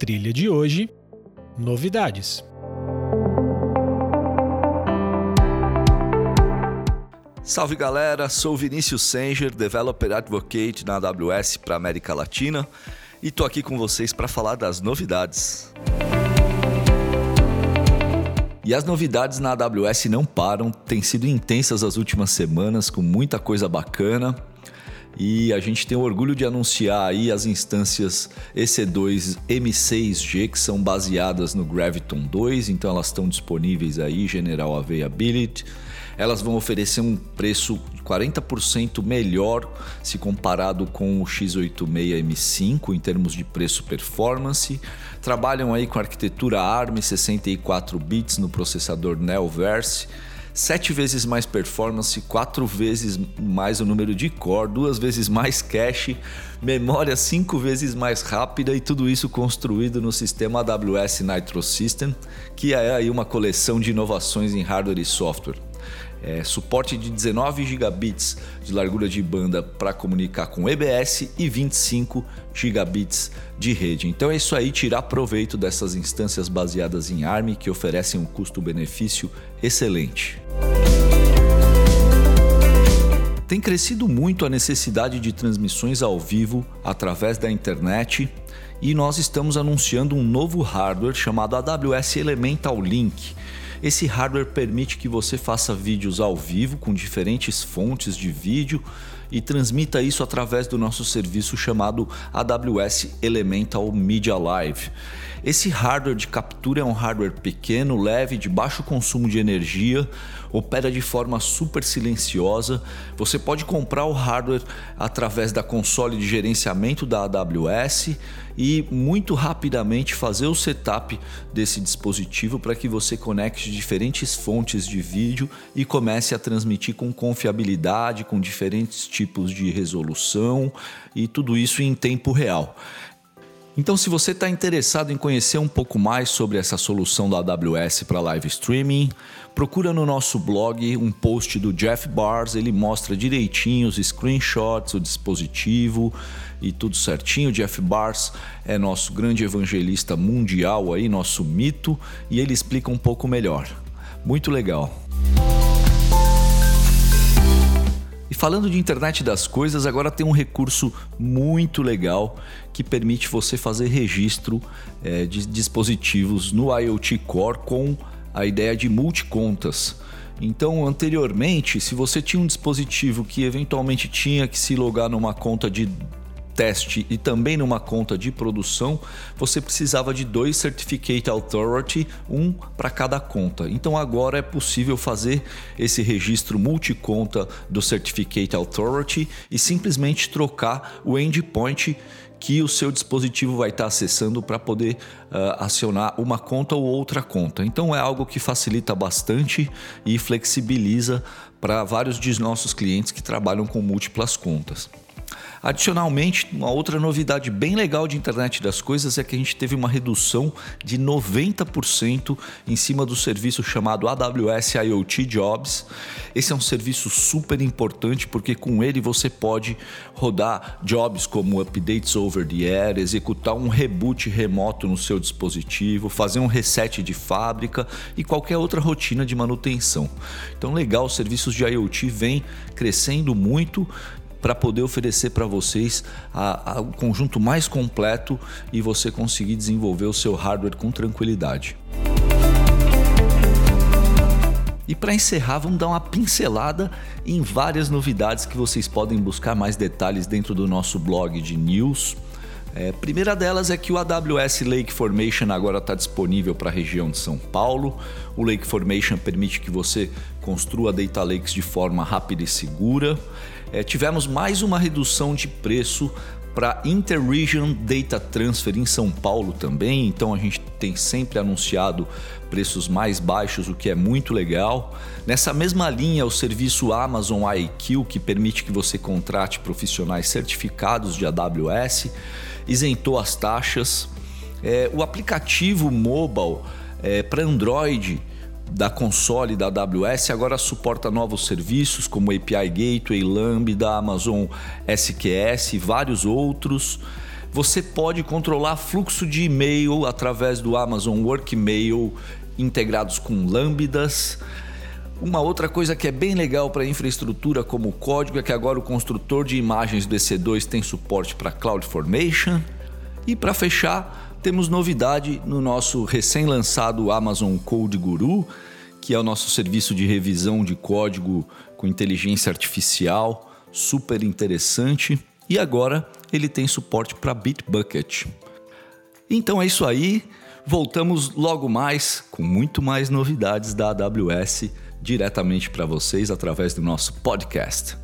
trilha de hoje, novidades. Salve galera, sou Vinícius Sanger, Developer Advocate na AWS para América Latina e tô aqui com vocês para falar das novidades. E as novidades na AWS não param, têm sido intensas as últimas semanas, com muita coisa bacana. E a gente tem o orgulho de anunciar aí as instâncias EC2 M6G que são baseadas no Graviton 2, então elas estão disponíveis aí, General Availability. Elas vão oferecer um preço 40% melhor se comparado com o x86 M5 em termos de preço performance. Trabalham aí com arquitetura ARM 64 bits no processador Neoverse sete vezes mais performance, quatro vezes mais o número de core, duas vezes mais cache, memória cinco vezes mais rápida e tudo isso construído no sistema AWS Nitro System, que é aí uma coleção de inovações em hardware e software. É, suporte de 19 gigabits de largura de banda para comunicar com EBS e 25 gigabits de rede. Então é isso aí, tirar proveito dessas instâncias baseadas em ARM que oferecem um custo-benefício excelente. Tem crescido muito a necessidade de transmissões ao vivo através da internet e nós estamos anunciando um novo hardware chamado AWS Elemental Link. Esse hardware permite que você faça vídeos ao vivo com diferentes fontes de vídeo e transmita isso através do nosso serviço chamado AWS Elemental Media Live. Esse hardware de captura é um hardware pequeno, leve, de baixo consumo de energia, opera de forma super silenciosa. Você pode comprar o hardware através da console de gerenciamento da AWS e muito rapidamente fazer o setup desse dispositivo para que você conecte diferentes fontes de vídeo e comece a transmitir com confiabilidade, com diferentes tipos de resolução e tudo isso em tempo real. Então, se você está interessado em conhecer um pouco mais sobre essa solução da AWS para live streaming, procura no nosso blog um post do Jeff Bars, ele mostra direitinho os screenshots, o dispositivo e tudo certinho. O Jeff Bars é nosso grande evangelista mundial aí, nosso mito, e ele explica um pouco melhor. Muito legal. Falando de internet das coisas, agora tem um recurso muito legal que permite você fazer registro é, de dispositivos no IoT Core com a ideia de multicontas. Então, anteriormente, se você tinha um dispositivo que eventualmente tinha que se logar numa conta de teste e também numa conta de produção, você precisava de dois Certificate Authority, um para cada conta. Então agora é possível fazer esse registro multiconta do Certificate Authority e simplesmente trocar o endpoint que o seu dispositivo vai estar acessando para poder uh, acionar uma conta ou outra conta. Então é algo que facilita bastante e flexibiliza para vários de nossos clientes que trabalham com múltiplas contas. Adicionalmente, uma outra novidade bem legal de internet das coisas é que a gente teve uma redução de 90% em cima do serviço chamado AWS IoT Jobs. Esse é um serviço super importante porque com ele você pode rodar jobs como updates over the air, executar um reboot remoto no seu dispositivo, fazer um reset de fábrica e qualquer outra rotina de manutenção. Então, legal, os serviços de IoT vêm crescendo muito para poder oferecer para vocês o conjunto mais completo e você conseguir desenvolver o seu hardware com tranquilidade. E para encerrar, vamos dar uma pincelada em várias novidades que vocês podem buscar mais detalhes dentro do nosso blog de news. É, primeira delas é que o AWS Lake Formation agora está disponível para a região de São Paulo. O Lake Formation permite que você construa data lakes de forma rápida e segura é, tivemos mais uma redução de preço para Interregion Data Transfer em São Paulo também, então a gente tem sempre anunciado preços mais baixos, o que é muito legal. Nessa mesma linha, o serviço Amazon IQ, que permite que você contrate profissionais certificados de AWS, isentou as taxas. É, o aplicativo mobile é, para Android da console da AWS agora suporta novos serviços como API Gateway, Lambda, Amazon SQS e vários outros. Você pode controlar fluxo de e-mail através do Amazon Workmail integrados com lambdas. Uma outra coisa que é bem legal para infraestrutura como código é que agora o construtor de imagens do EC2 tem suporte para CloudFormation. E para fechar, temos novidade no nosso recém-lançado Amazon Code Guru, que é o nosso serviço de revisão de código com inteligência artificial, super interessante. E agora ele tem suporte para Bitbucket. Então é isso aí. Voltamos logo mais com muito mais novidades da AWS diretamente para vocês através do nosso podcast.